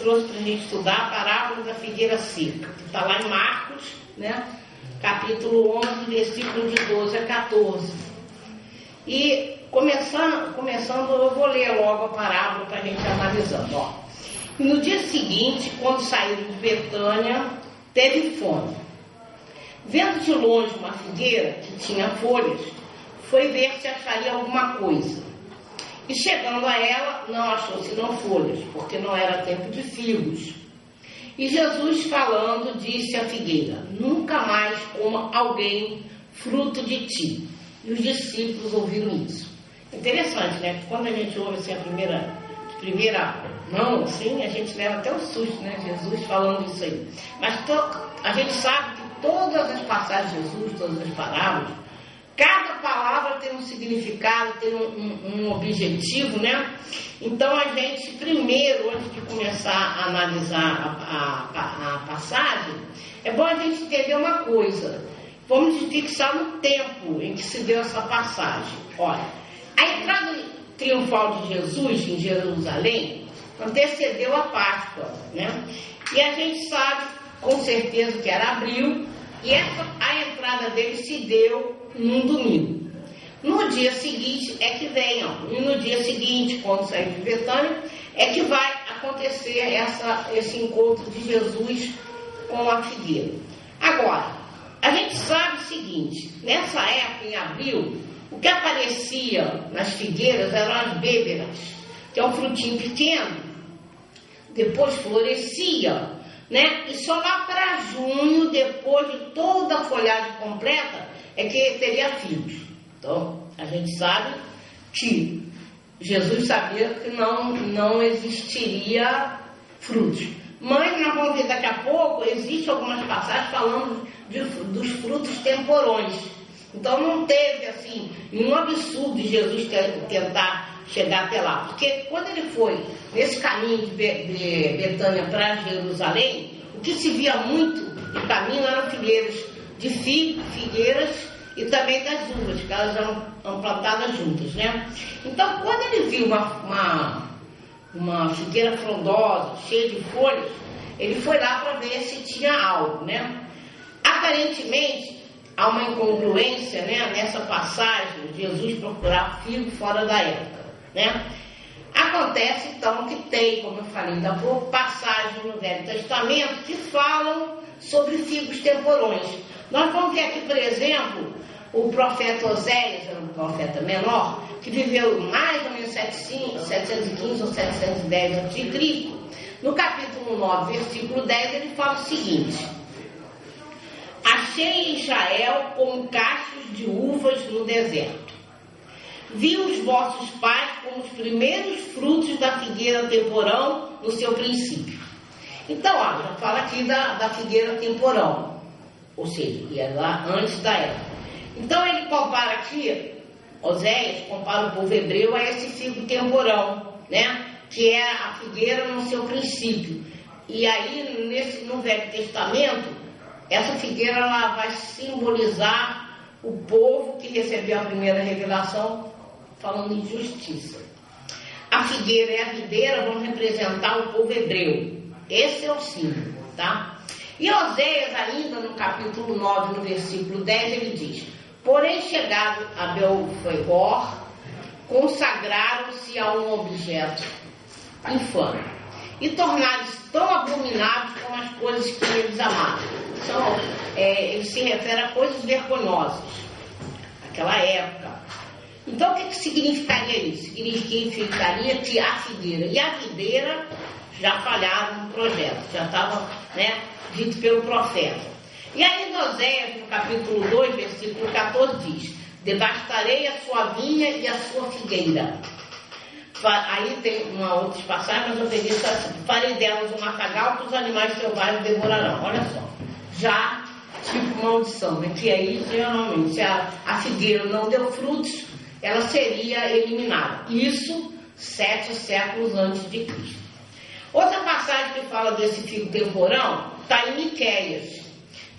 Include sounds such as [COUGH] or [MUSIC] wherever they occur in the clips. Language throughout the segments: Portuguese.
trouxe para a gente estudar a parábola da figueira seca, que está lá em Marcos, né? capítulo 11, versículo de 12 a 14. E começando, começando eu vou ler logo a parábola para a gente analisando. Ó. No dia seguinte, quando saíram de Betânia, teve fome. Vendo de longe uma figueira que tinha folhas, foi ver se acharia alguma coisa. E chegando a ela, não achou senão folhas, porque não era tempo de figos. E Jesus, falando, disse à figueira: Nunca mais coma alguém fruto de ti. E os discípulos ouviram isso. Interessante, né? Quando a gente ouve assim a primeira, primeira mão, assim, a gente leva até um susto, né? Jesus falando isso aí. Mas a gente sabe que todas as passagens de Jesus, todas as parábolas, Cada palavra tem um significado, tem um, um, um, objetivo, né? Então a gente, primeiro, antes de começar a analisar a, a, a passagem, é bom a gente entender uma coisa. Vamos fixar no tempo em que se deu essa passagem. Olha, a entrada triunfal de Jesus em Jerusalém antecedeu a Páscoa, né? E a gente sabe com certeza que era abril, e essa, a entrada dele se deu num domingo. No dia seguinte é que vem, ó, e no dia seguinte, quando sair de Betânia, é que vai acontecer essa, esse encontro de Jesus com a figueira. Agora, a gente sabe o seguinte, nessa época, em abril, o que aparecia nas figueiras eram as bêberas, que é um frutinho pequeno, depois florescia, né? E só lá para junho, depois de toda a folhagem completa, é que teria filhos. Então, a gente sabe que Jesus sabia que não, não existiria frutos. Mas nós vamos ver daqui a pouco, existem algumas passagens falando de, dos frutos temporões. Então não teve assim nenhum absurdo de Jesus tentar chegar até lá. Porque quando ele foi nesse caminho de, de Betânia para Jerusalém, o que se via muito no caminho eram figueiras de figo, figueiras e também das uvas, que elas eram, plantadas juntas, né? Então, quando ele viu uma, uma, uma figueira frondosa, cheia de folhas, ele foi lá para ver se tinha algo, né? Aparentemente, há uma incongruência né, nessa passagem Jesus procurar figo fora da época, né? Acontece então que tem, como eu falei ainda há pouco, passagens no Velho Testamento que falam sobre figos temporões. Nós vamos ver aqui, por exemplo, o profeta Oséias, era um profeta menor, que viveu mais ou menos 715 ou 710 a.C. No capítulo 9, versículo 10, ele fala o seguinte: Achei Israel como cachos de uvas no deserto. Vi os vossos pais como os primeiros frutos da figueira temporão no seu princípio. Então, já fala aqui da, da figueira temporão, ou seja, ia é lá antes da época. Então ele compara aqui, Oséias compara o povo hebreu a esse figo temporão, né? Que é a figueira no seu princípio. E aí, nesse, no Velho Testamento, essa figueira ela vai simbolizar o povo que recebeu a primeira revelação falando em justiça. A figueira e a videira vão representar o povo hebreu. Esse é o símbolo, tá? E Oséias, ainda no capítulo 9, no versículo 10, ele diz: Porém, chegado a Belfegor, consagraram-se a um objeto infame e tornaram-se tão abomináveis como as coisas que eles amavam. Então, é, ele se refere a coisas vergonhosas, naquela época. Então, o que, que significaria isso? Significaria que a figueira e a videira já falharam no projeto, já estava né, dito pelo profeta. E aí, Oséias, no capítulo 2, versículo 14, diz: Devastarei a sua vinha e a sua figueira. Aí tem uma outra passagem, mas eu peguei isso assim: Farei delas um matagal que os animais selvagens devorarão. Olha só, já tipo maldição, né? Que aí, geralmente, a, a figueira não deu frutos, ela seria eliminada. Isso sete séculos antes de Cristo. Outra passagem que fala desse figo temporão está em Miquéias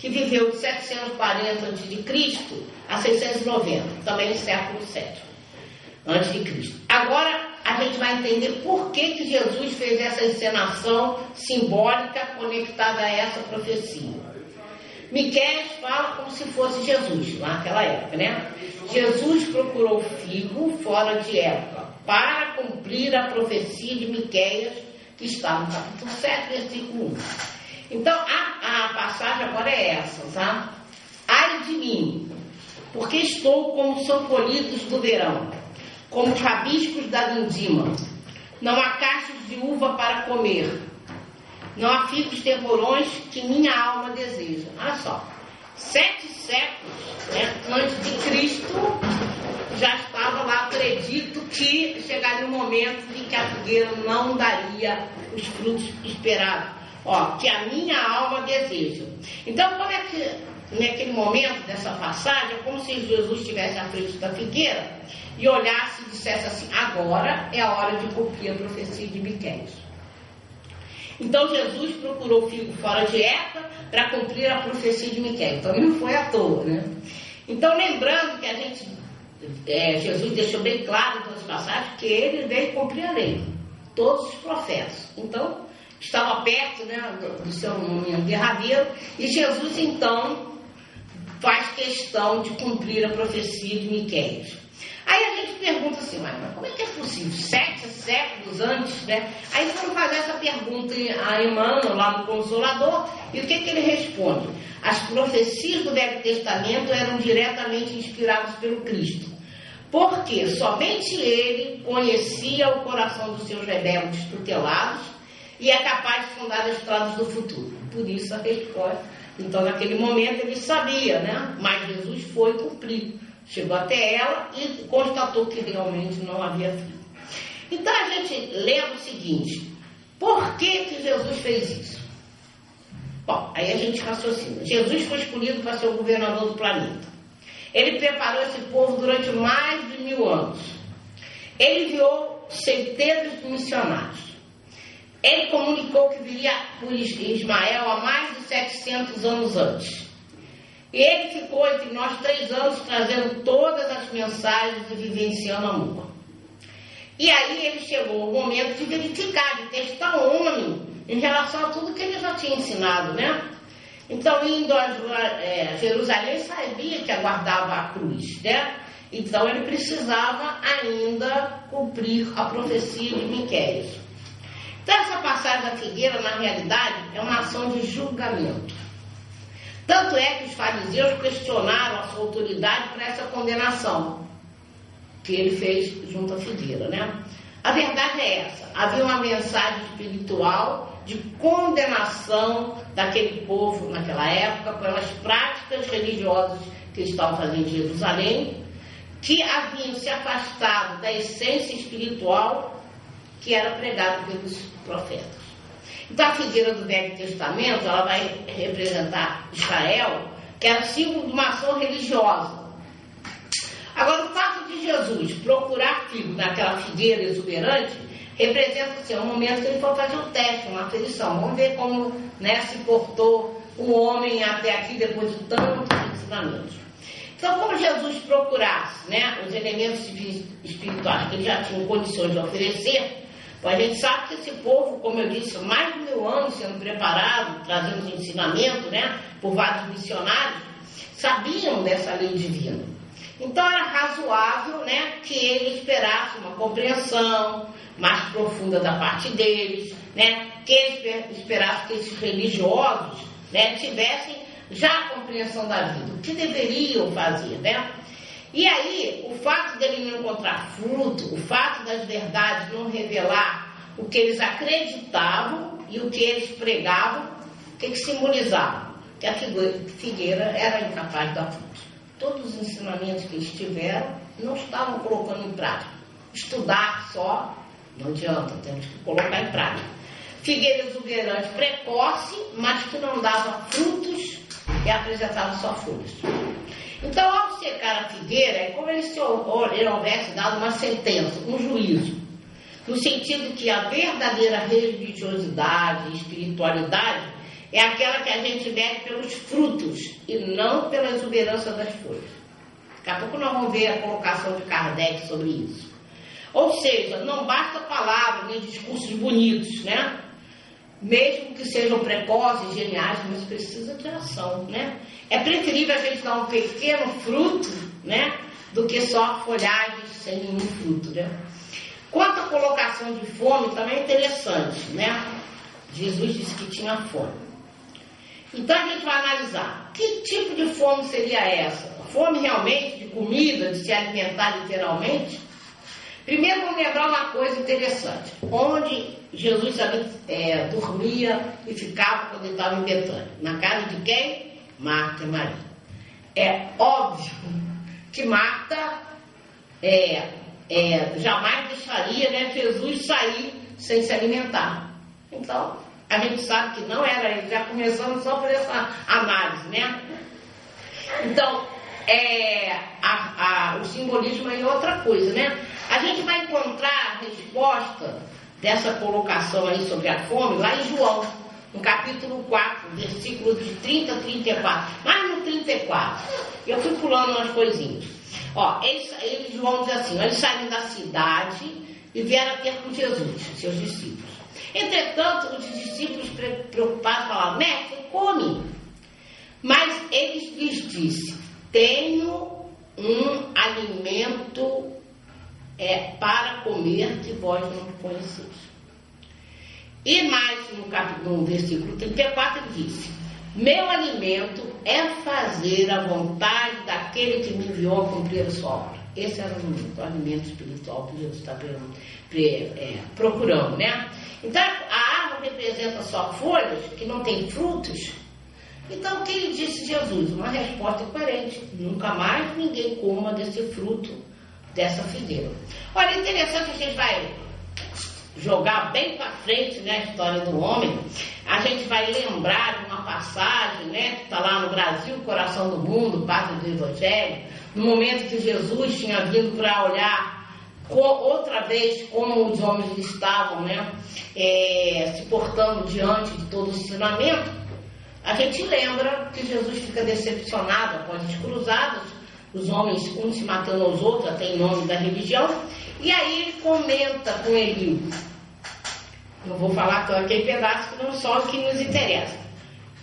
que viveu de 740 a.C. a 690, também no século VII a.C. Agora, a gente vai entender por que, que Jesus fez essa encenação simbólica conectada a essa profecia. Miquel fala como se fosse Jesus, naquela época, né? Jesus procurou figo fora de época para cumprir a profecia de Miqueias, que está no capítulo 7, versículo 1. Então, a, a passagem agora é essa, tá? Ai de mim, porque estou como são colhidos do verão, como rabiscos da vindima. Não há cachos de uva para comer, não há figos temporões que minha alma deseja. Olha só, sete séculos né, antes de Cristo, já estava lá acredito que chegaria um momento em que a figueira não daria os frutos esperados. Ó, que a minha alma deseja. Então, como é que naquele momento dessa passagem, é como se Jesus estivesse à frente da figueira e olhasse e dissesse assim: agora é a hora de cumprir a profecia de Miqueias. Então Jesus procurou o figo fora de época para cumprir a profecia de Miquel. Então não foi à toa, né? Então lembrando que a gente, é, Jesus deixou bem claro em todas as passagens que ele veio cumprir a lei, todos os profetas. Então estava perto né, do, seu momento derradeiro e Jesus então faz questão de cumprir a profecia de Miquel. Aí a gente pergunta assim, mas, como é que é possível? Sete séculos antes, né? Aí foram fazer essa pergunta a Emmanuel, lá no Consolador, e o que, que ele responde? As profecias do Velho Testamento eram diretamente inspiradas pelo Cristo. Porque somente ele conhecia o coração dos seus rebeldes tutelados e é capaz de fundar as estradas do futuro. Por isso a resposta. Então, naquele momento, ele sabia, né? Mas Jesus foi cumprir. Chegou até ela e constatou que realmente não havia filho. Então a gente lembra o seguinte: por que, que Jesus fez isso? Bom, aí a gente raciocina. Jesus foi escolhido para ser o governador do planeta. Ele preparou esse povo durante mais de mil anos. Ele enviou centenas de missionários. Ele comunicou que viria por Ismael há mais de 700 anos antes. Ele ficou entre nós três anos trazendo todas as mensagens e vivenciando amor. E aí ele chegou o momento de verificar, de testar o homem em relação a tudo que ele já tinha ensinado, né? Então, indo a é, Jerusalém, sabia que aguardava a cruz, né? Então, ele precisava ainda cumprir a profecia de Miquel. Então, essa passagem da figueira, na realidade, é uma ação de julgamento. Tanto é que os fariseus questionaram a sua autoridade para essa condenação que ele fez junto à figueira, né? A verdade é essa: havia uma mensagem espiritual de condenação daquele povo naquela época pelas práticas religiosas que estavam fazendo em Jerusalém, que haviam se afastado da essência espiritual que era pregada pelos profetas. Então a figueira do Velho Testamento, ela vai representar Israel, que era símbolo de uma ação religiosa. Agora, o fato de Jesus procurar figo naquela figueira exuberante representa assim, um momento que ele foi fazer um teste, uma aferição. Vamos ver como né, se portou o homem até aqui depois de tantos ensinamentos. Então, como Jesus procurasse né, os elementos espirituais que ele já tinha condições de oferecer, a gente sabe que esse povo, como eu disse, mais de mil anos sendo preparado, trazendo os ensinamentos, né, por vários missionários, sabiam dessa lei divina. Então era razoável, né, que ele esperasse uma compreensão mais profunda da parte deles, né, que ele esperasse que esses religiosos, né, tivessem já a compreensão da vida, o que deveriam fazer, né? E aí, o fato dele não encontrar fruto, o fato das verdades não revelar o que eles acreditavam e o que eles pregavam, o que, que simbolizava? Que a figueira era incapaz de dar fruto. Todos os ensinamentos que eles tiveram não estavam colocando em prática. Estudar só não adianta, temos que colocar em prática. Figueira exuberante precoce, mas que não dava frutos e apresentava só folhas. Então, ao secar a figueira, é como se ele houvesse dado uma sentença, um juízo, no sentido que a verdadeira religiosidade e espiritualidade é aquela que a gente mede pelos frutos e não pela exuberância das folhas. Daqui a pouco nós vamos ver a colocação de Kardec sobre isso. Ou seja, não basta palavras nem discursos bonitos, né? Mesmo que sejam precoces, geniais, mas precisa de ação, né? É preferível a gente dar um pequeno fruto, né? Do que só folhagens sem nenhum fruto, né? Quanto à colocação de fome, também é interessante, né? Jesus disse que tinha fome. Então a gente vai analisar que tipo de fome seria essa? Fome realmente de comida, de se alimentar literalmente? Primeiro vamos lembrar uma coisa interessante. Onde Jesus é, dormia e ficava quando estava em Betânia? Na casa de quem? Marta e Maria. É óbvio que Marta é, é, jamais deixaria né, Jesus sair sem se alimentar. Então, a gente sabe que não era ele, já começamos só por essa análise, né? Então, é, a, a, o simbolismo é outra coisa, né? A gente vai encontrar a resposta dessa colocação aí sobre a fome lá em João, no capítulo 4, versículos de 30 a 34. Mas no 34, eu fui pulando umas coisinhas. Ó, eles, eles João diz assim, eles saíram da cidade e vieram ter com Jesus, seus discípulos. Entretanto, os discípulos preocupados falaram, mestre, come. Mas eles lhes disse, tenho um alimento é, para comer que vós não conheceis. E mais no, capítulo, no versículo 34 ele disse: Meu alimento é fazer a vontade daquele que me enviou a cumprir a sua obra. Esse era o alimento, o alimento espiritual que Jesus está é, procurando, né? Então a árvore representa só folhas que não tem frutos então, o que lhe disse Jesus? Uma resposta coerente: nunca mais ninguém coma desse fruto dessa figueira. Olha, interessante, a gente vai jogar bem para frente né, a história do homem. A gente vai lembrar de uma passagem, né, que está lá no Brasil, Coração do Mundo, parte do Evangelho, no momento que Jesus tinha vindo para olhar outra vez como os homens estavam né, é, se portando diante de todo o ensinamento. A gente lembra que Jesus fica decepcionado após as cruzadas, os homens uns se matando aos outros, até em nome da religião, e aí ele comenta com ele, não vou falar aquele pedaço não só o que nos interessa.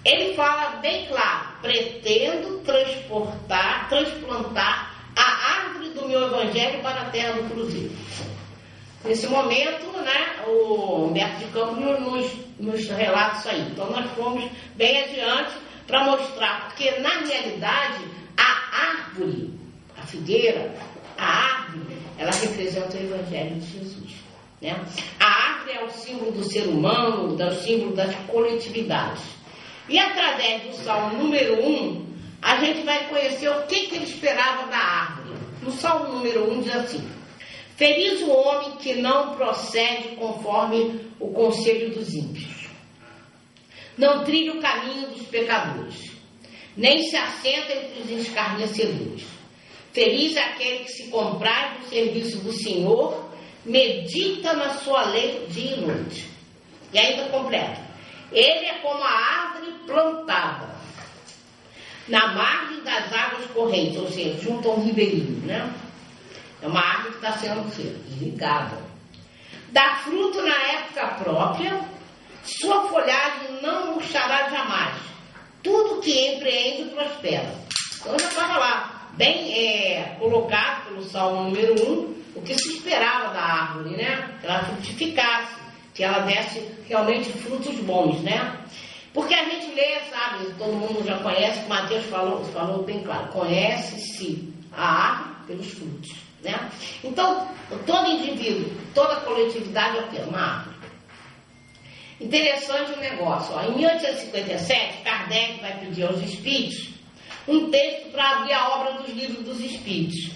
Ele fala bem claro, pretendo transportar, transplantar a árvore do meu evangelho para a terra do cruzeiro. Nesse momento, né, o Humberto de Campos nos, nos relata isso aí. Então, nós fomos bem adiante para mostrar, porque na realidade, a árvore, a figueira, a árvore, ela representa o Evangelho de Jesus. Né? A árvore é o símbolo do ser humano, é o símbolo das coletividades. E através do Salmo número 1, a gente vai conhecer o que, que ele esperava da árvore. No Salmo número 1 diz assim: Feliz o homem que não procede conforme o conselho dos ímpios, não trilha o caminho dos pecadores, nem se assenta entre os escarnecedores. Feliz aquele que se comprar do serviço do Senhor, medita na sua lei dia e noite. E ainda completa. Ele é como a árvore plantada na margem das águas correntes, ou seja, junto a um ribeirinho, né? É uma árvore que está sendo irrigada. Dá fruto na época própria, sua folhagem não murchará jamais. Tudo que empreende prospera. Então já estava lá, bem é, colocado pelo Salmo número 1, o que se esperava da árvore, né? Que ela frutificasse, que ela desse realmente frutos bons, né? Porque a gente lê, sabe, todo mundo já conhece, Mateus falou, falou bem claro, conhece-se a árvore pelos frutos. Né? Então, todo indivíduo, toda coletividade é o quê? Uma. Interessante o negócio. Ó. Em 1857, Kardec vai pedir aos espíritos um texto para abrir a obra dos livros dos espíritos.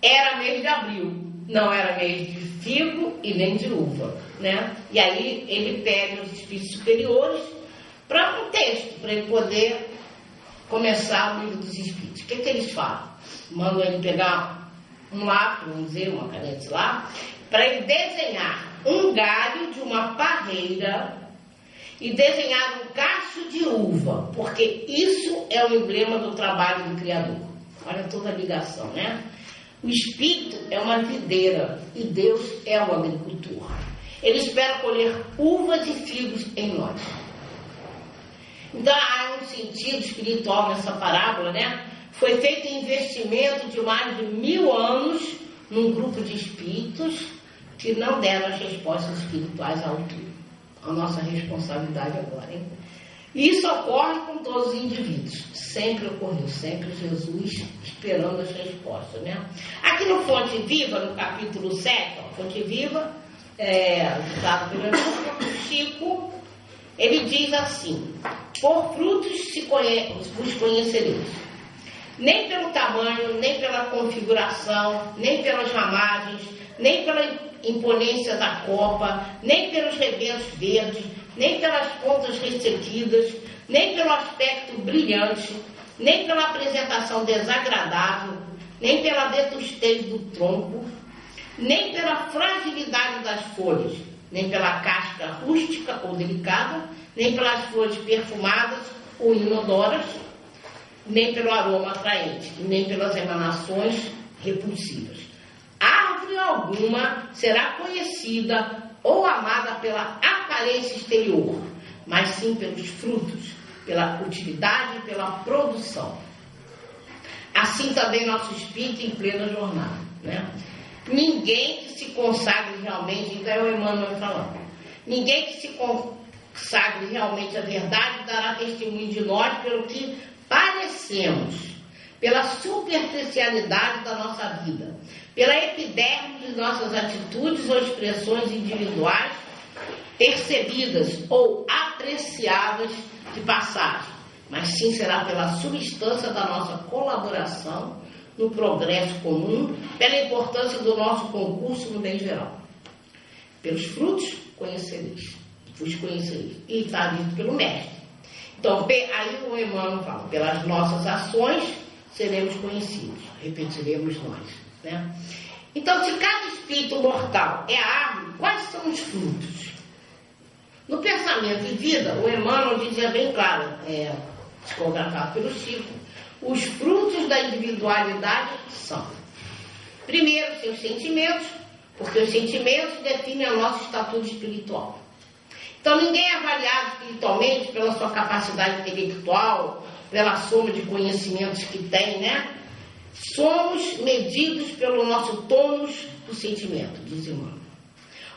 Era mês de abril, não era mês de figo e nem de uva. Né? E aí ele pede aos espíritos superiores para um texto, para ele poder começar o livro dos espíritos. O que, que eles falam? Mandam ele pegar um lápis, vamos dizer, uma caneta lá, para ele desenhar um galho de uma parreira e desenhar um cacho de uva, porque isso é o emblema do trabalho do Criador. Olha toda a ligação, né? O espírito é uma videira e Deus é o agricultor. Ele espera colher uvas e figos em nós. Então há um sentido espiritual nessa parábola, né? Foi feito investimento de mais de mil anos num grupo de espíritos que não deram as respostas espirituais à altura. A nossa responsabilidade agora, hein? Isso ocorre com todos os indivíduos. Sempre ocorreu, sempre Jesus esperando as respostas. Né? Aqui no Fonte Viva, no capítulo 7, ó, Fonte Viva, é, Chico, ele diz assim: Por frutos se conhe vos conhecereis. Nem pelo tamanho, nem pela configuração, nem pelas ramagens, nem pela imponência da copa, nem pelos rebentos verdes, nem pelas pontas ressequidas, nem pelo aspecto brilhante, nem pela apresentação desagradável, nem pela vetustez do tronco, nem pela fragilidade das folhas, nem pela casca rústica ou delicada, nem pelas flores perfumadas ou inodoras, nem pelo aroma atraente, nem pelas emanações repulsivas. Árvore alguma será conhecida ou amada pela aparência exterior, mas sim pelos frutos, pela utilidade e pela produção. Assim também nosso espírito em plena jornada. Né? Ninguém que se consagre realmente, então é o Emmanuel falando, ninguém que se consagre realmente à verdade dará testemunho de nós pelo que parecemos, pela superficialidade da nossa vida, pela epiderme de nossas atitudes ou expressões individuais percebidas ou apreciadas de passagem, mas sim será pela substância da nossa colaboração no progresso comum, pela importância do nosso concurso no bem geral. Pelos frutos conhecereis, os conhecereis. E está dito pelo mestre. Então, aí o Emmanuel fala, pelas nossas ações seremos conhecidos, repetiremos nós. Né? Então, se cada espírito mortal é árvore, quais são os frutos? No pensamento e vida, o Emmanuel dizia bem claro, é, psicografado pelo Chico, os frutos da individualidade são, primeiro, seus sentimentos, porque os sentimentos definem o nosso estatuto espiritual. Então, ninguém é avaliado espiritualmente pela sua capacidade intelectual, pela soma de conhecimentos que tem, né? Somos medidos pelo nosso tônus do sentimento, diz Emmanuel.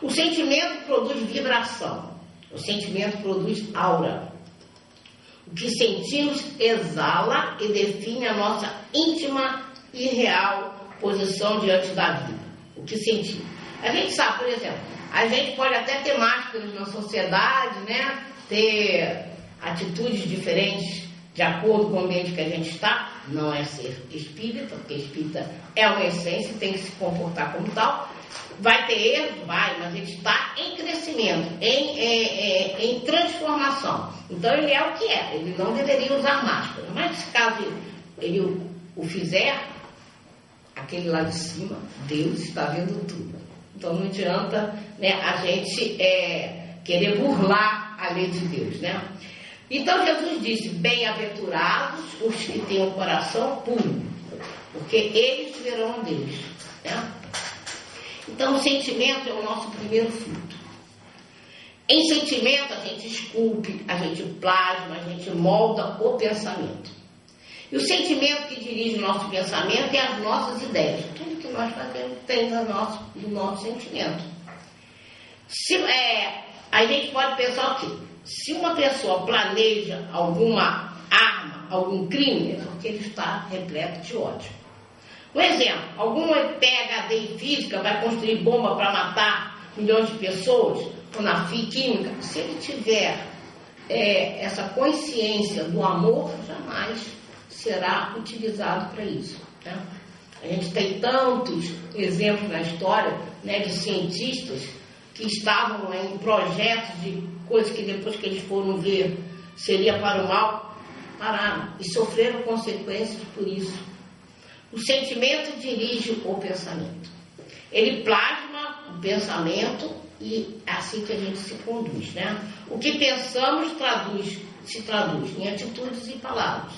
O sentimento produz vibração, o sentimento produz aura. O que sentimos exala e define a nossa íntima e real posição diante da vida. O que sentimos. A gente sabe, por exemplo, a gente pode até ter máscaras na sociedade, né? Ter atitudes diferentes de acordo com o ambiente que a gente está, não é ser espírita, porque espírita é uma essência, tem que se comportar como tal. Vai ter erro? Vai, mas ele está em crescimento, em, em, em, em transformação. Então ele é o que é, ele não deveria usar máscara. Mas se caso ele o, o fizer, aquele lá de cima, Deus está vendo tudo. Então não adianta né, a gente é, querer burlar a lei de Deus, né? Então Jesus disse: Bem-aventurados os que têm o coração puro, porque eles verão Deus. Né? Então o sentimento é o nosso primeiro fruto. Em sentimento a gente esculpe, a gente plasma, a gente molda o pensamento. E o sentimento que dirige o nosso pensamento é as nossas ideias. Tudo que nós fazemos tem do nosso, do nosso sentimento. Se, é, a gente pode pensar o quê? Se uma pessoa planeja alguma arma, algum crime, é porque ele está repleto de ódio. Um exemplo, algum PHD em física vai construir bomba para matar milhões de pessoas, ou na química, se ele tiver é, essa consciência do amor, jamais será utilizado para isso. Né? A gente tem tantos exemplos na história né, de cientistas que estavam em projetos de coisas que depois que eles foram ver seria para o mal, pararam e sofreram consequências por isso. O sentimento dirige o pensamento. Ele plasma o pensamento e é assim que a gente se conduz, né? O que pensamos traduz, se traduz em atitudes e palavras.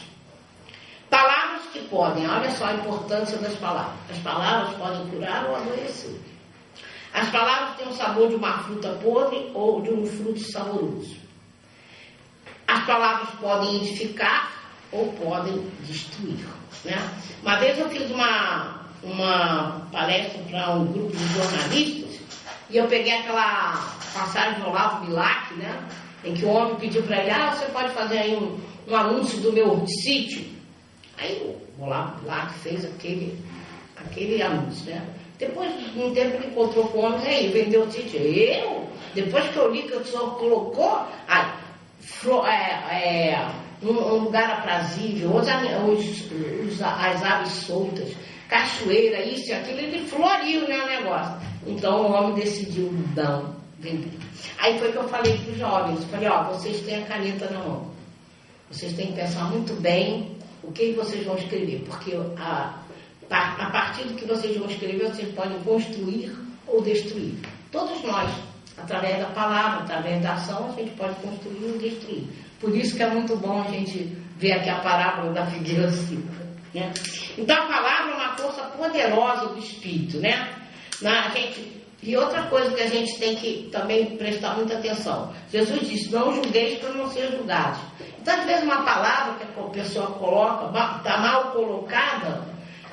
Palavras que podem, olha só a importância das palavras. As palavras podem curar ou adoecer. As palavras têm o sabor de uma fruta podre ou de um fruto saboroso. As palavras podem edificar ou podem destruir. Né? Uma vez eu fiz uma, uma palestra para um grupo de jornalistas e eu peguei aquela passagem do Olavo Bilac, né? em que o homem pediu para ele, ah, você pode fazer aí um, um anúncio do meu sítio? Aí o Olavo Bilac fez aquele, aquele anúncio, né? Depois de um tempo ele encontrou com o homem, aí vendeu o sítio. Eu? Depois que eu li que o senhor colocou, aí, é, é, um, um, lugar aprazível, os, os, as aves soltas, cachoeira, isso e aquilo, ele floriu né, o negócio. Então o homem decidiu não vender. Aí foi que eu falei para os jovens, falei, ó, vocês têm a caneta na mão. Vocês têm que pensar muito bem o que vocês vão escrever, porque a, a partir do que vocês vão escrever, vocês podem construir ou destruir. Todos nós, através da palavra, através da ação, a gente pode construir ou destruir. Por isso que é muito bom a gente ver aqui a parábola da figueira seca. Né? Então a palavra é uma força poderosa do Espírito, né? Na, gente, e outra coisa que a gente tem que também prestar muita atenção. Jesus disse, não julgueis para não ser julgados. Então, às vezes, uma palavra que a pessoa coloca, está mal colocada,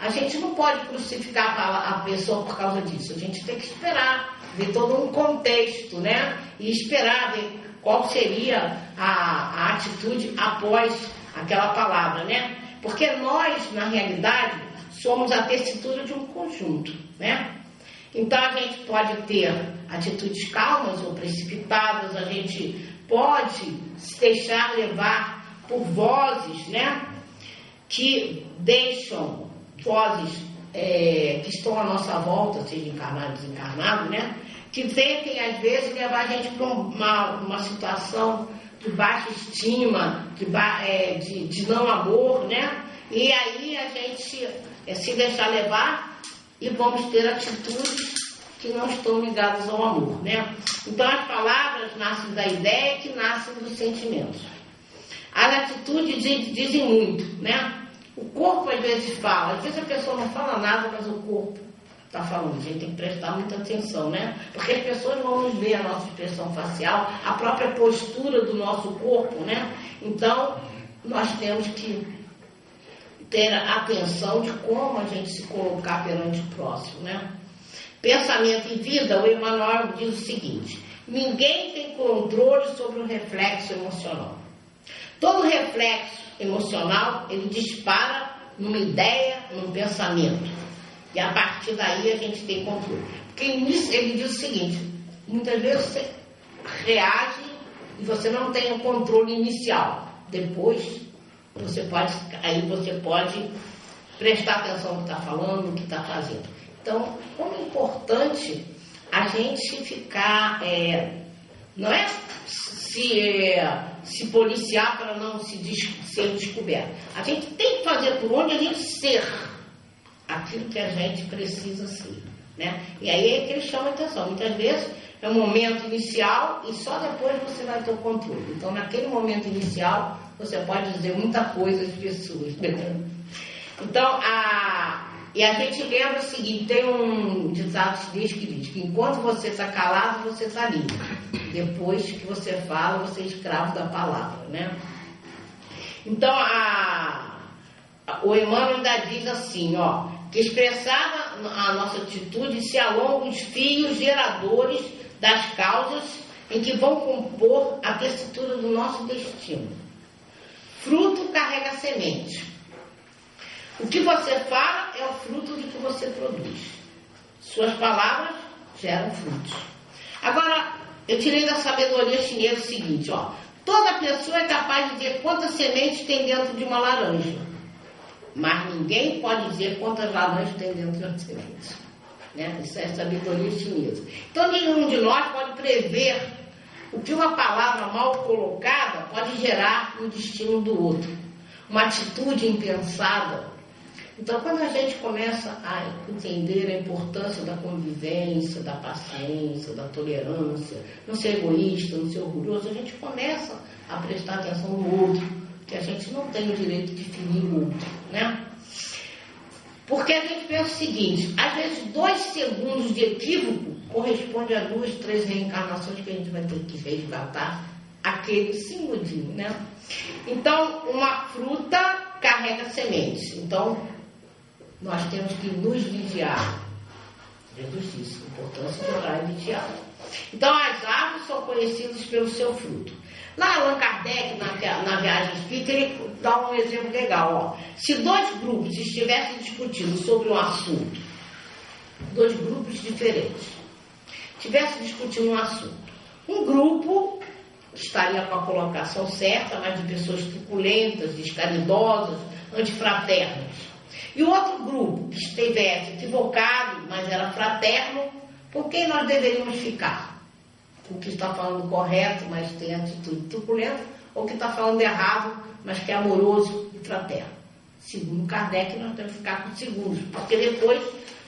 a gente não pode crucificar a pessoa por causa disso. A gente tem que esperar, ver todo um contexto, né? E esperar ver qual seria a, a atitude após aquela palavra, né? Porque nós, na realidade, somos a tessitura de um conjunto, né? Então a gente pode ter atitudes calmas ou precipitadas, a gente pode se deixar levar por vozes, né? Que deixam vozes é, que estão à nossa volta, seja encarnado desencarnado, né? Que tentem, às vezes, levar a gente para uma, uma situação de baixa estima, de, é, de, de não amor, né? E aí a gente é, se deixar levar e vamos ter atitudes que não estão ligadas ao amor, né? Então as palavras nascem da ideia que nascem dos sentimentos. As atitudes dizem muito, né? O corpo às vezes fala, às vezes a pessoa não fala nada, mas o corpo está falando. A gente tem que prestar muita atenção, né? Porque as pessoas vão nos ver a nossa expressão facial, a própria postura do nosso corpo, né? Então, nós temos que ter atenção de como a gente se colocar perante o próximo, né? Pensamento e vida, o Emmanuel diz o seguinte: ninguém tem controle sobre o reflexo emocional. Todo reflexo emocional ele dispara numa ideia, num pensamento. E a partir daí a gente tem controle. Porque ele diz o seguinte: muitas vezes você reage e você não tem o controle inicial. Depois você pode, aí você pode prestar atenção no que está falando, no que está fazendo. Então, como é importante a gente ficar, é, não é se, é, se policiar para não se des, ser descoberto. A gente tem que fazer por onde a gente ser aquilo que a gente precisa ser. Né? E aí é que ele chama a atenção. Muitas vezes é um momento inicial e só depois você vai ter o controle. Então, naquele momento inicial, você pode dizer muita coisa de pessoas. Então, a, e a gente lembra o seguinte: tem um ditado chinês que diz que enquanto você está calado, você está livre. Depois que você fala, você é escravo da palavra, né? Então, a, o Emmanuel ainda diz assim, ó, que expressada a nossa atitude se alongam os fios geradores das causas em que vão compor a tessitura do nosso destino. Fruto carrega semente. O que você fala é o fruto do que você produz. Suas palavras geram frutos. Agora, eu tirei da sabedoria chinesa o seguinte, ó. Toda pessoa é capaz de dizer quantas sementes tem dentro de uma laranja. Mas ninguém pode dizer quantas laranjas tem dentro de uma semente. Né? Isso é sabedoria chinesa. Então, nenhum de nós pode prever o que uma palavra mal colocada pode gerar no destino do outro. Uma atitude impensada. Então, quando a gente começa a entender a importância da convivência, da paciência, da tolerância, não ser egoísta, não ser orgulhoso, a gente começa a prestar atenção no outro, que a gente não tem o direito de ferir o outro, né? penso o seguinte: às vezes, dois segundos de equívoco corresponde a duas, três reencarnações que a gente vai ter que resgatar aquele simbolismo, né? Então, uma fruta carrega sementes. Então, nós temos que nos vigiar. Jesus disse, importância de orar e vigiar. Então, as árvores são conhecidas pelo seu fruto. Lá, Allan Kardec, na, na viagem espírita, ele dá um exemplo legal. Ó. Se dois grupos estivessem discutindo sobre um assunto, dois grupos diferentes, estivessem discutindo um assunto, um grupo estaria com a colocação certa, mas de pessoas truculentas, descaridosas, antifraternas. E o outro grupo que estivesse equivocado, mas era fraterno, por quem nós deveríamos ficar? O que está falando correto, mas tem atitude truculenta, ou que está falando errado, mas que é amoroso e fraterno? Segundo Kardec, nós temos que ficar com os segundos, porque depois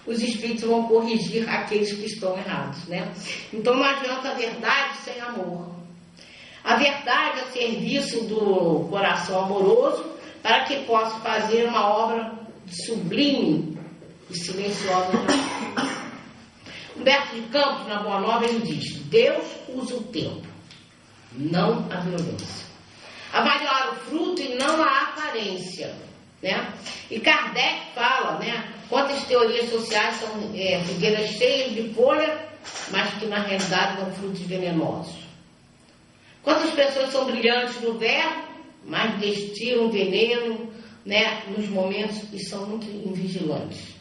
os espíritos vão corrigir aqueles que estão errados, né? Então não adianta a verdade sem amor. A verdade a serviço do coração amoroso para que possa fazer uma obra sublime e silenciosa. Humberto de Campos, na Boa Nova, ele diz: Deus usa o tempo, não a violência. Avaliar o fruto e não a aparência. Né? E Kardec fala né, quantas teorias sociais são é, figueiras cheias de folha, mas que na realidade são frutos venenosos. Quantas pessoas são brilhantes no verbo, mas destilam veneno né, nos momentos e são muito invigilantes.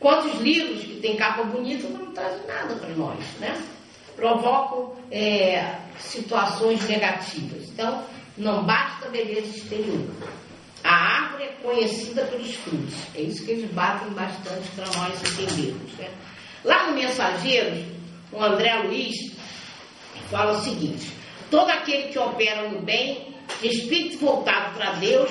Quantos livros que têm capa bonita não trazem nada para nós, né? Provocam é, situações negativas. Então, não basta beleza exterior. A árvore é conhecida pelos frutos. É isso que eles batem bastante para nós entendermos. Né? Lá no Mensageiros, o André Luiz fala o seguinte: Todo aquele que opera no bem, espírito voltado para Deus,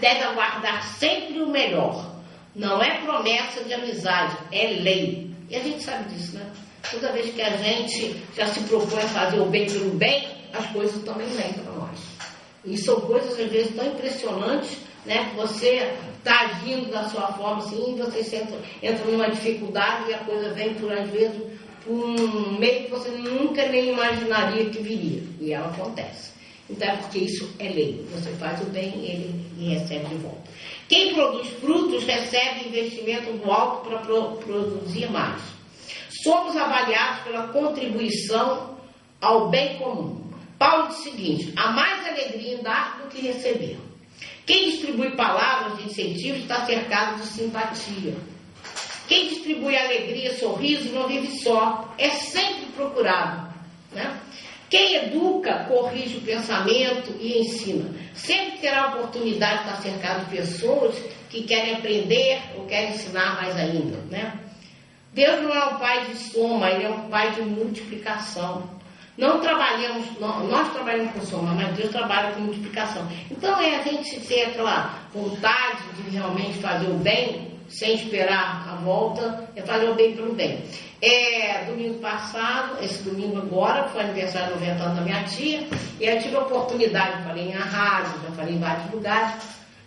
deve aguardar sempre o melhor. Não é promessa de amizade, é lei. E a gente sabe disso, né? Toda vez que a gente já se propõe a fazer o bem pelo bem, as coisas também vêm para nós. E são coisas, às vezes, tão impressionantes, né? Você está agindo da sua forma assim, você entra, entra numa dificuldade e a coisa vem por, às vezes, um meio que você nunca nem imaginaria que viria. E ela acontece. Então é porque isso é lei. Você faz o bem ele, e recebe de volta. Quem produz frutos recebe investimento do alto para pro, produzir mais. Somos avaliados pela contribuição ao bem comum. Paulo diz o seguinte: há mais alegria em dar do que receber. Quem distribui palavras de incentivo está cercado de simpatia. Quem distribui alegria, sorriso, não vive só, é sempre procurado. Né? Quem educa, corrige o pensamento e ensina. Sempre terá a oportunidade de estar cercado de pessoas que querem aprender ou querem ensinar mais ainda. Né? Deus não é um pai de soma, ele é um pai de multiplicação. Não trabalhamos, nós trabalhamos com soma, mas Deus trabalha com multiplicação. Então é a gente ter aquela vontade de realmente fazer o bem sem esperar a volta, é fazer o bem pelo bem. É, domingo passado, esse domingo agora, foi aniversário de 90 anos da minha tia, e eu tive a oportunidade, falei em rádio, já falei em vários lugares,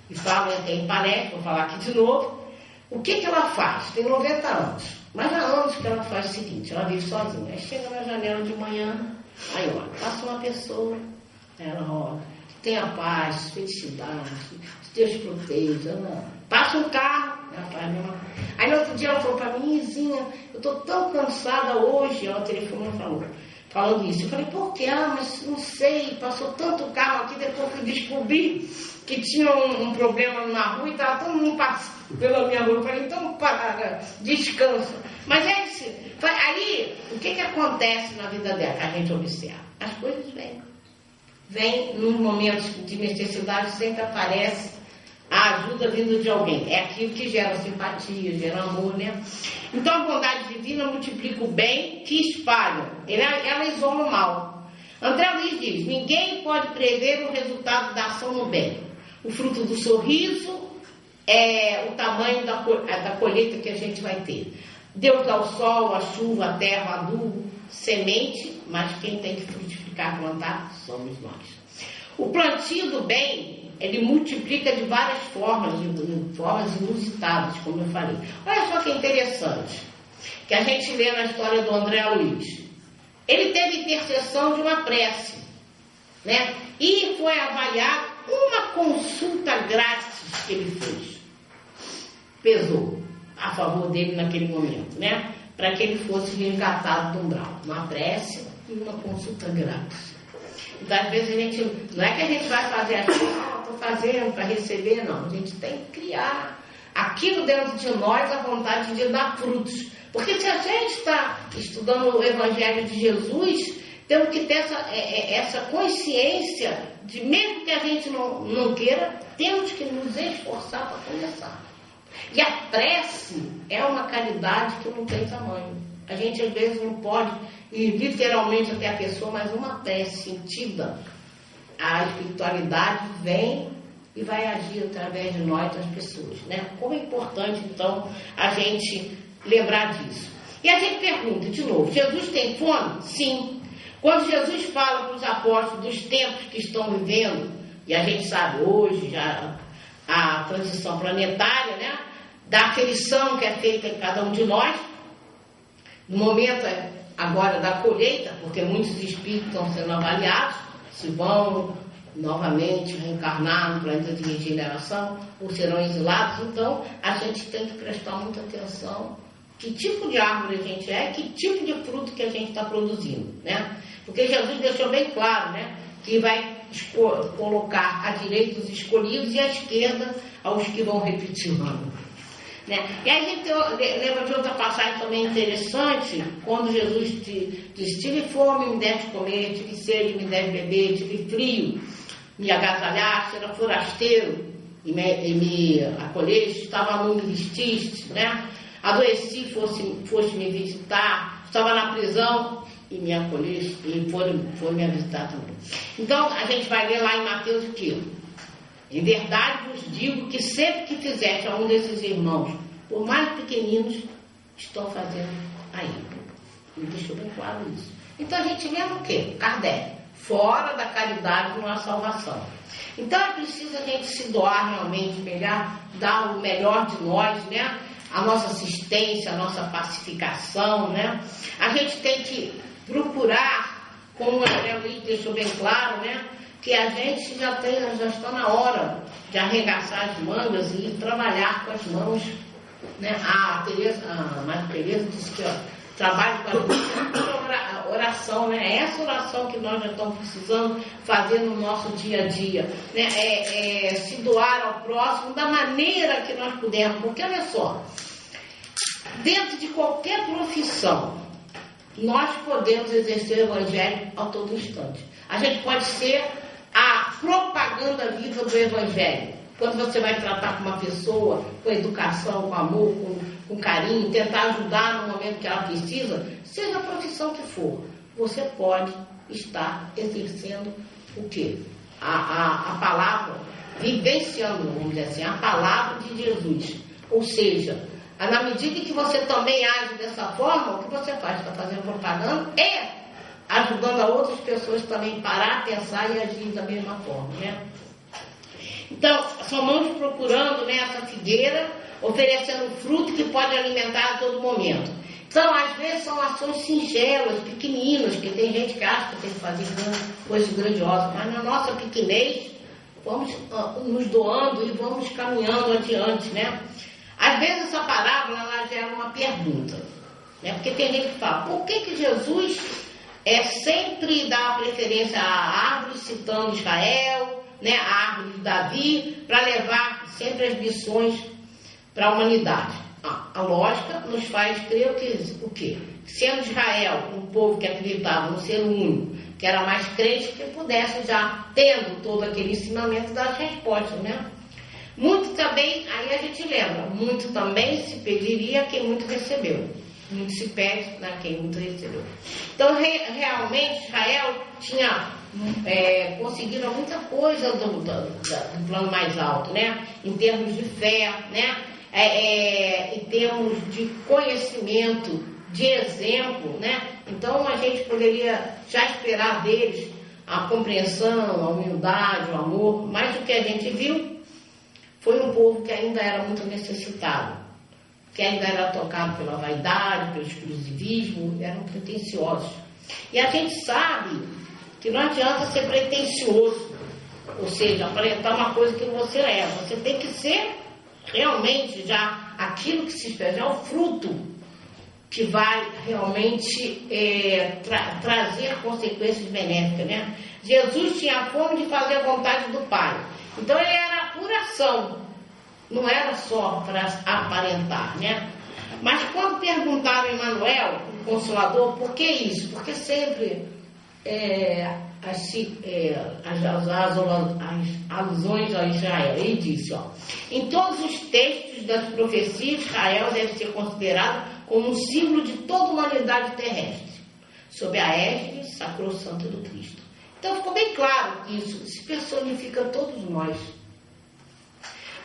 e falo até em palestra, vou falar aqui de novo. O que, que ela faz? Tem 90 anos, mas há anos que ela faz o seguinte, ela vive sozinha, aí chega na janela de manhã, aí olha, passa uma pessoa, ela olha, tenha paz, felicidade, Deus proteja, não. passa um carro, Aí no outro dia ela falou para mim, Izinha, eu estou tão cansada hoje, ela telefonou e falou, falando isso. Eu falei, por quê? Ah, mas não sei, passou tanto carro aqui, depois que descobri que tinha um, um problema na rua e estava todo mundo passando pela minha rua. Eu falei, então para, descansa. Mas é isso. Aí, o que, que acontece na vida dela? A gente observa. As coisas vêm. Vêm nos momentos de necessidade, sempre aparece a ajuda vindo de alguém. É aquilo que gera simpatia, gera amor, né? Então a bondade divina multiplica o bem que espalha. Ela, ela isola o mal. André Luiz diz: ninguém pode prever o resultado da ação no bem. O fruto do sorriso é o tamanho da, da colheita que a gente vai ter. Deus dá o sol, a chuva, a terra, a adubo, semente, mas quem tem que frutificar, plantar, somos nós. O plantio do bem ele multiplica de várias formas, de, de formas inusitadas, como eu falei. Olha só que interessante, que a gente lê na história do André Luiz. Ele teve intercessão de uma prece, né? E foi avaliar uma consulta grátis que ele fez. Pesou a favor dele naquele momento, né? Para que ele fosse resgatado do umbral. Uma prece e uma consulta grátis. Então, às vezes, a gente. Não é que a gente vai fazer assim, ah, estou fazendo para receber, não. A gente tem que criar aquilo dentro de nós a vontade de dar frutos. Porque se a gente está estudando o Evangelho de Jesus, temos que ter essa, é, é, essa consciência de, mesmo que a gente não, não queira, temos que nos esforçar para começar. E a prece é uma caridade que não tem tamanho. A gente às vezes não pode ir literalmente até a pessoa, mas uma prece sentida, a espiritualidade vem e vai agir através de nós, das pessoas. Né? Como é importante, então, a gente lembrar disso. E a gente pergunta de novo: Jesus tem fome? Sim. Quando Jesus fala para os apóstolos dos tempos que estão vivendo, e a gente sabe hoje já a transição planetária, né? Da aferição que é feita em cada um de nós, no momento é agora da colheita, porque muitos espíritos estão sendo avaliados, se vão novamente reencarnar no planeta de regeneração ou serão exilados, então a gente tem que prestar muita atenção que tipo de árvore a gente é, que tipo de fruto que a gente está produzindo, né? Porque Jesus deixou bem claro, né? Que vai colocar à direita os escolhidos e à esquerda aos que vão repetir o ano. Né? E aí a gente lembra de outra passagem também interessante, quando Jesus diz, tive fome, me deve comer, tive sede, me deve beber, tive frio, me agasalhaste, era forasteiro e me, e me acolheste, estava nu, me vestiste, né? Adoeci, fosse, fosse me visitar, estava na prisão e me acolheste e foram, foram me visitar também. Então, a gente vai ler lá em Mateus o quê? Em verdade vos digo que sempre que fizeste a um desses irmãos, por mais pequeninos, estão fazendo a ele. Ele deixou bem claro isso. Então a gente lembra o quê? Kardec. Fora da caridade não há salvação. Então é preciso a gente se doar realmente, pegar, dar o melhor de nós, né? A nossa assistência, a nossa pacificação, né? A gente tem que procurar, como o André deixou bem claro, né? que a gente já, tem, já está na hora de arregaçar as mangas e trabalhar com as mãos. Né? A Tereza, a Maria Tereza disse que ó, trabalho com a oração, né? É essa oração que nós já estamos precisando fazer no nosso dia a dia. Né? É, é se doar ao próximo da maneira que nós pudermos. Porque olha só, dentro de qualquer profissão, nós podemos exercer o evangelho a todo instante. A gente pode ser a propaganda viva do Evangelho. Quando você vai tratar com uma pessoa com educação, com amor, com, com carinho, tentar ajudar no momento que ela precisa, seja a profissão que for, você pode estar exercendo o quê? A, a, a palavra, vivenciando, vamos dizer assim, a palavra de Jesus. Ou seja, na medida que você também age dessa forma, o que você faz? Está fazendo propaganda e ajudando a outras pessoas também parar, pensar e agir da mesma forma, né? Então, somos procurando né, essa figueira, oferecendo fruto que pode alimentar a todo momento. Então, às vezes são ações singelas, pequeninas, que tem gente que acha que tem que fazer coisas grandiosas, mas na nossa pequenez, vamos uh, nos doando e vamos caminhando adiante, né? Às vezes essa parábola ela gera uma pergunta, né? Porque tem gente que fala, por que, que Jesus é sempre dar preferência à árvore, citando Israel, né, a árvore de Davi, para levar sempre as missões para a humanidade. A, lógica nos faz crer que, o quê? Sendo Israel um povo que acreditava no ser único, que era mais crente, que pudesse já, tendo todo aquele ensinamento, dar as respostas, né? Muito também, aí a gente lembra, muito também se pediria quem muito recebeu muito se pede né, quem muito recebeu. Então, re, realmente, Israel tinha é, conseguido muita coisa do, do, do, plano mais alto, né? Em termos de fé, né? É, é, em termos de conhecimento, de exemplo, né? Então, a gente poderia já esperar deles a compreensão, a humildade, o amor, mas o que a gente viu foi um povo que ainda era muito necessitado, que ainda era tocado pela vaidade, pelo exclusivismo, eram pretensiosos. E a gente sabe que não adianta ser pretensioso, ou seja, aparentar uma coisa que você é. Você tem que ser realmente já aquilo que se espera, já o fruto que vai realmente é, tra trazer consequências benéficas. Né? Jesus tinha fome de fazer a vontade do Pai. Então ele era pura ação, não era só para aparentar. Né? Mas quando perguntaram a Emmanuel, o Consolador, por que isso? Porque sempre é, as, é, as, as, as, alusões a Israel. Ele disse, ó, em todos os textos das profecias, Israel deve ser considerado como um símbolo de toda a humanidade terrestre, sob a égide sacrossanta do Cristo. Então ficou bem claro que isso se personifica todos nós.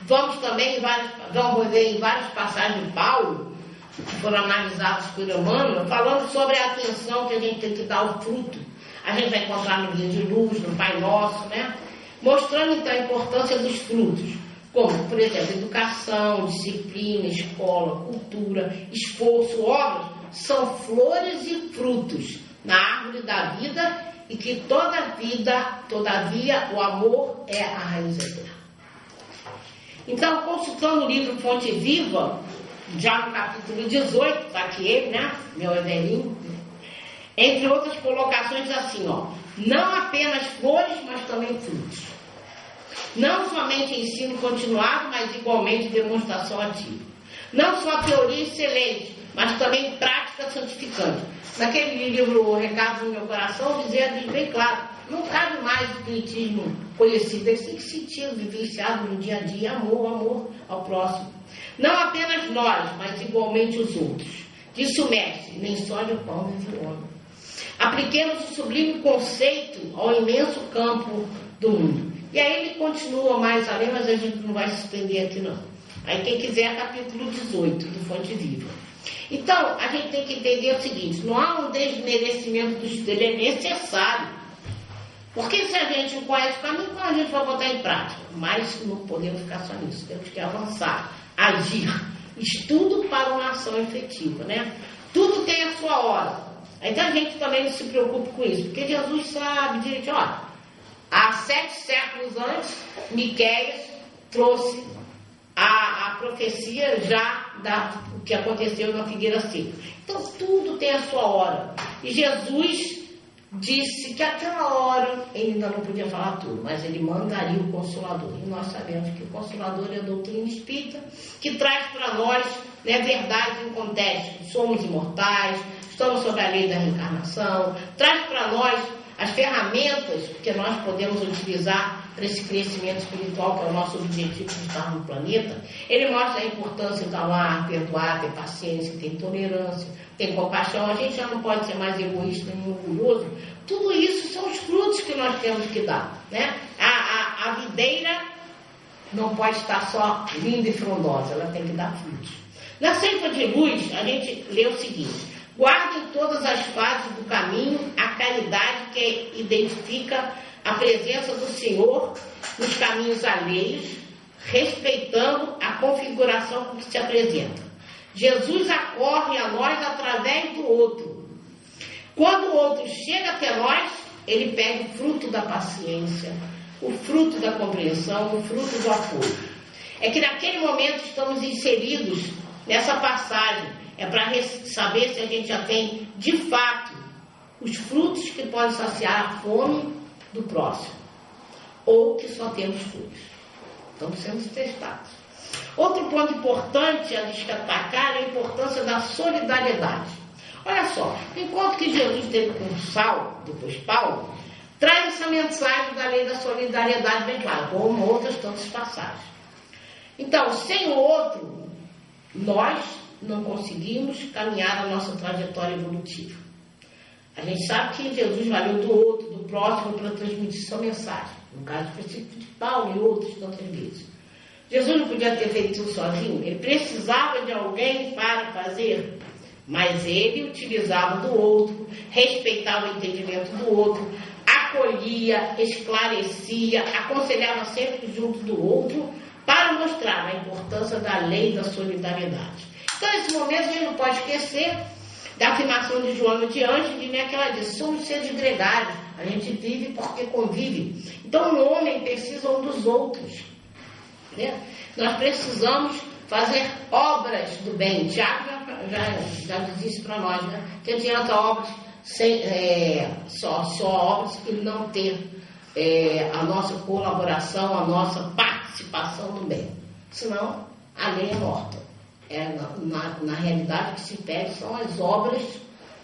Vamos também, várias, vamos ver em várias passagens de Paulo, que foram analisadas por Emmanuel, falando sobre a atenção que a gente tem que dar ao fruto. A gente vai encontrar no Dia de Luz, no Pai Nosso, né? Mostrando então a importância dos frutos como, por exemplo, educação, disciplina, escola, cultura, esforço, obras, são flores e frutos na árvore da vida e que toda vida, todavia, o amor é a raiz eterna. Então, consultando o livro Fonte Viva, já no capítulo 18, está aqui ele, né? Meu Evelinho. Entre outras colocações assim, ó. Não apenas flores, mas também frutos. Não somente ensino continuado, mas igualmente demonstração ativa. Não só teoria excelente, mas também prática santificante. Naquele livro O Recado do Meu Coração, dizia bem claro, não cabe mais o espiritismo conhecido, ele tem que sentir vivenciado no dia a dia, amor, amor ao próximo. Não apenas nós, mas igualmente os outros. Disse o mestre, nem só de pão vive o homem. Apliquemos o sublime conceito ao imenso campo do mundo. E aí ele continua mais além, mas a gente não vai se estender aqui não. Aí quem quiser, capítulo 18 do Fonte Viva. Então, a gente tem que entender o seguinte, não há um desmerecimento do estudo, ele é necessário. Porque se a gente não conhece o caminho, então a gente vai botar em prática. Mas não podemos ficar só nisso, temos que avançar, agir. Estudo para uma ação efetiva, né? Tudo tem a sua hora. Então a gente também não se preocupa com isso, porque Jesus sabe direitinho, olha, Há sete séculos antes, Miqueias trouxe a, a profecia já da que aconteceu na figueira seca. Então tudo tem a sua hora. E Jesus disse que aquela hora ele ainda não podia falar tudo, mas ele mandaria o Consolador. E nós sabemos que o Consolador é a doutrina espírita, que traz para nós né, verdade em contexto. Somos imortais, estamos sob a lei da reencarnação, traz para nós as ferramentas que nós podemos utilizar para esse crescimento espiritual, que é o nosso objetivo de estar no planeta, ele mostra a importância de amar, perdoar, ter paciência, ter tolerância, ter compaixão. A gente já não pode ser mais egoísta nem orgulhoso. Tudo isso são os frutos que nós temos que dar. Né? A, a, a videira não pode estar só linda e frondosa, ela tem que dar frutos. Na Seifa de Luz, a gente lê o seguinte: Guarde em todas as fases do caminho a caridade que identifica a presença do Senhor nos caminhos alheios, respeitando a configuração com que se apresenta. Jesus acorre a nós através do outro. Quando o outro chega até nós, ele pega o fruto da paciência, o fruto da compreensão, o fruto do apoio. É que naquele momento estamos inseridos nessa passagem é para saber se a gente já tem, de fato, os frutos que podem saciar a fome do próximo. Ou que só temos frutos. Estamos sendo testados. Outro ponto importante a destacar é a importância da solidariedade. Olha só, enquanto que Jesus teve com Sal, depois Paulo, traz essa mensagem da lei da solidariedade bem clara, como outras tantas passagens. Então, sem o outro, nós não conseguimos caminhar a nossa trajetória evolutiva. A gente sabe que Jesus valeu do outro, do próximo, para transmitir sua mensagem. No caso específico de Paulo e outros tantas vezes. Jesus não podia ter feito isso sozinho, ele precisava de alguém para fazer. Mas ele utilizava do outro, respeitava o entendimento do outro, acolhia, esclarecia, aconselhava sempre junto do outro para mostrar a importância da lei da solidariedade. Então, nesse momento, a gente não pode esquecer da afirmação de diante de né, que ela diz, somos seres gregários, a gente vive porque convive. Então, o homem precisa um dos outros. Né? Nós precisamos fazer obras do bem. Tiago já, já, já diz isso para nós, né? Que adianta obras sem, é, só, só obras e não ter é, a nossa colaboração, a nossa participação no bem. Senão, a lei é morta. É, na, na realidade, o que se pede são as obras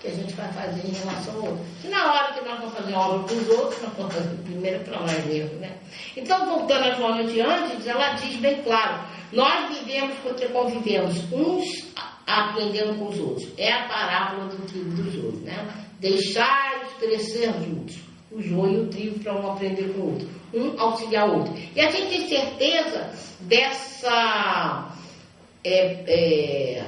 que a gente vai fazer em relação ao outro. E na hora que nós vamos fazer obra para os outros, nós vamos fazer primeiro para nós mesmos. Né? Então, voltando a Joana de antes, ela diz bem claro: nós vivemos porque convivemos uns aprendendo com os outros. É a parábola do trigo do joio. Né? Deixar crescer juntos o joio e o trigo para um aprender com o outro, um auxiliar o outro. E a gente tem certeza dessa. É, é,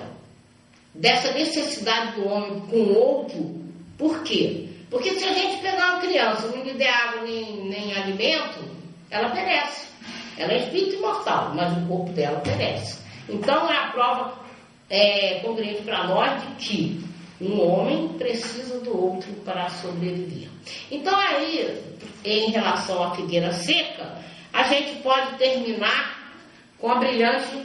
dessa necessidade do homem com o outro, por quê? Porque se a gente pegar uma criança, não lhe der água nem, nem alimento, ela perece. Ela é espírito imortal, mas o corpo dela perece. Então é a prova é, concreta para nós de que um homem precisa do outro para sobreviver. Então aí, em relação à figueira seca, a gente pode terminar com a brilhante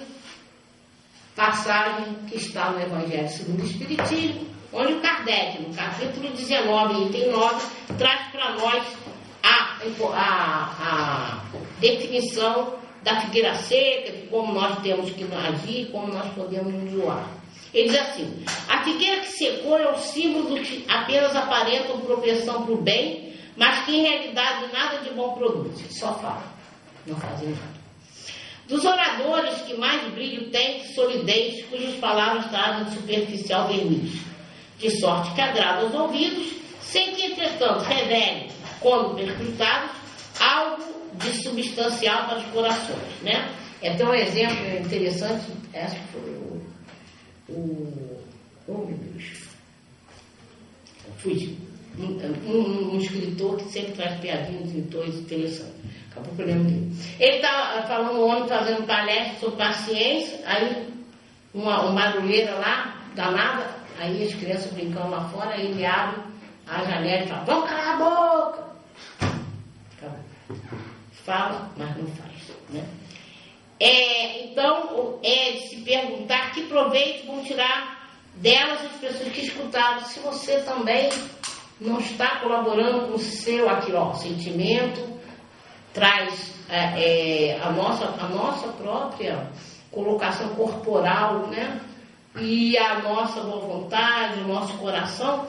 passagem que está no Evangelho segundo o Espiritismo, onde o Kardec, no capítulo 19, item 9, traz para nós a, a, a definição da figueira seca, de como nós temos que agir, como nós podemos nos. Ele diz assim: a figueira que secou é o símbolo do que apenas aparenta uma propensão para o bem, mas que em realidade nada de bom produz, só fala, não fazem nada. Dos oradores que mais brilho têm solidez, cujas palavras trazem superficial verniz, de sorte que agrada aos ouvidos, sem que, entretanto, revele, quando perscrutados, algo de substancial para os corações. Né? É até um exemplo interessante, essa foi o. o oh, meu Deus. Um, um, um, escritor que sempre traz piadinhas e tons interessantes. Acabou o problema dele. Ele está falando, o homem fazendo palestra sobre paciência, aí uma, uma barulheira lá, danada, aí as crianças brincando lá fora, aí ele abre a janela e fala, vamos calar a boca! Acabou. Fala, mas não faz. Né? É, então, é de se perguntar que proveito vão tirar delas as pessoas que escutaram, se você também não está colaborando com o seu aqui, ó, sentimento, traz é, é, a, nossa, a nossa própria colocação corporal, né? E a nossa boa vontade, o nosso coração,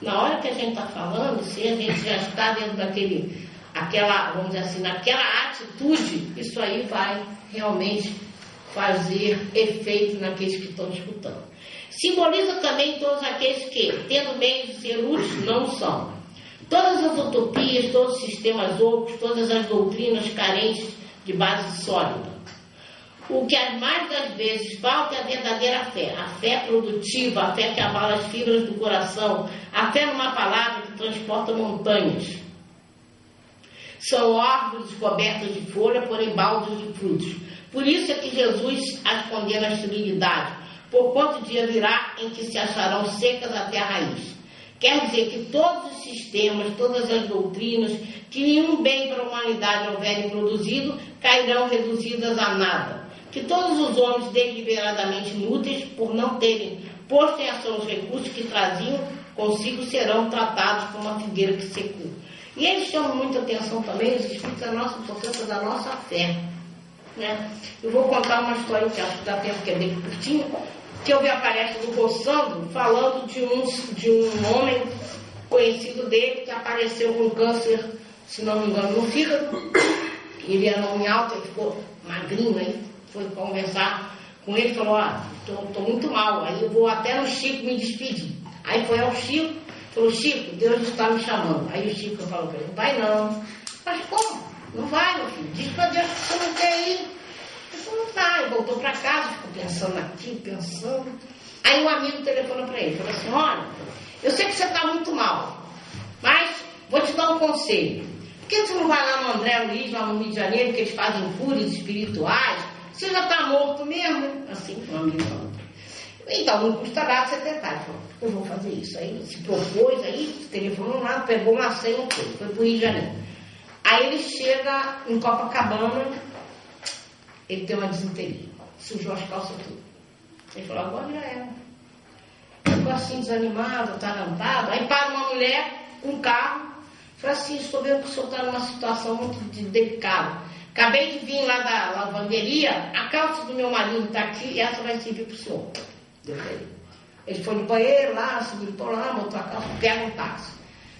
na hora que a gente está falando, se a gente já está dentro daquele, aquela, vamos dizer assim, naquela atitude, isso aí vai realmente fazer efeito naqueles que estão escutando. Simboliza também todos aqueles que, tendo meios de ser úteis, não são. Todas as utopias, todos os sistemas outros, todas as doutrinas carentes de base sólida. O que mais das vezes falta é a verdadeira fé, a fé produtiva, a fé que abala as fibras do coração, a fé numa palavra que transporta montanhas. São árvores cobertas de folha, porém baldes de frutos. Por isso é que Jesus as condena à esterilidade, por quanto dia virá em que se acharão secas até a raiz. Quer dizer que todos os sistemas, todas as doutrinas, que nenhum bem para a humanidade houverem produzido, cairão reduzidas a nada. Que todos os homens deliberadamente inúteis, por não terem posto em ação os recursos que traziam consigo, serão tratados como uma figueira que secou. E eles chamam muita atenção também, os espíritos, da nossa importância da nossa fé. Né? Eu vou contar uma história que acho que dá tempo, que é bem curtinha, que eu vi a palestra do Rossando falando de um, de um homem conhecido dele que apareceu com câncer, se não me engano, no fígado. Ele era um homem alto, ele ficou magrinho, aí foi conversar com ele e falou, ah, tô, tô, muito mal, aí eu vou até no Chico me despedir. Aí foi ao Chico, falou, Chico, Deus está me chamando. Aí o Chico falou para ele, vai não. Mas como? Não vai, meu filho, diz para Deus que você não quer ir. Não vai, voltou para casa, ficou pensando aqui, pensando. Aí um amigo telefona para ele, falou assim, olha, eu sei que você está muito mal, mas vou te dar um conselho. Por que você não vai lá no André Luiz, lá no Rio de Janeiro, que eles fazem cures espirituais? Você já está morto mesmo? Assim, um amigo. Então, não custa nada você tentar. Falou, eu vou fazer isso. Aí se propôs, aí telefonou lá, pegou uma senha, foi, foi para o Rio de Janeiro. Aí ele chega em Copacabana, ele tem uma desinteria, sujou as calças tudo. Ele falou, agora já era. Ficou assim desanimado, atarantado. Aí para uma mulher, um carro, falou assim, estou vendo que o senhor está numa situação muito delicada. Acabei de vir lá da lavanderia, a calça do meu marido está aqui e essa vai servir para o senhor. Ele foi no banheiro lá, subiu por lá, botou a calça, pega um táxi.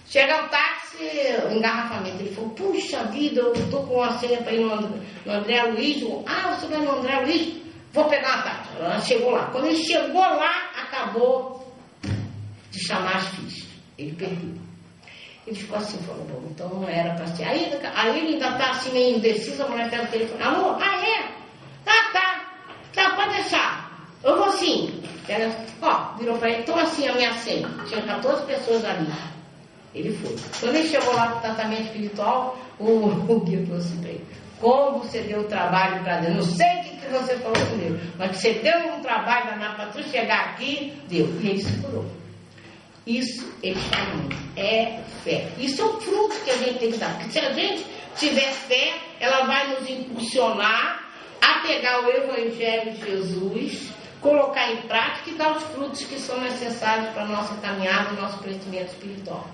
Chega o táxi, o engarrafamento. Ele falou, puxa vida, eu estou com uma senha para ir no, no André Luiz. Ah, você vai no André Luiz? Vou pegar uma táxi. Ela chegou lá. Quando ele chegou lá, acabou de chamar as fichas. Ele perdeu. Ele ficou assim, falou, bom, então não era para ser. Aí, aí ele ainda está assim meio indeciso, a mulher pega o telefone. Alô? Ah, é? Tá, tá. Tá, pode deixar. Eu vou sim. Ela, ó, virou para ele, então assim a minha senha. Tinha 14 pessoas ali. Ele foi. Quando ele chegou lá para o tratamento espiritual, o, [LAUGHS] o guia falou assim para ele, como você deu trabalho para Deus? Não sei o que, que você falou comigo, mas que você deu um trabalho danado para tu chegar aqui, deu. E ele se curou. Isso eles falam é fé. Isso é o fruto que a gente tem que dar. Porque se a gente tiver fé, ela vai nos impulsionar a pegar o Evangelho de Jesus colocar em prática e dar os frutos que são necessários para a nossa caminhada, nosso crescimento espiritual.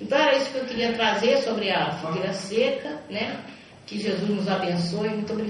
Então era isso que eu queria trazer sobre a figueira seca, né? Que Jesus nos abençoe. Muito obrigada.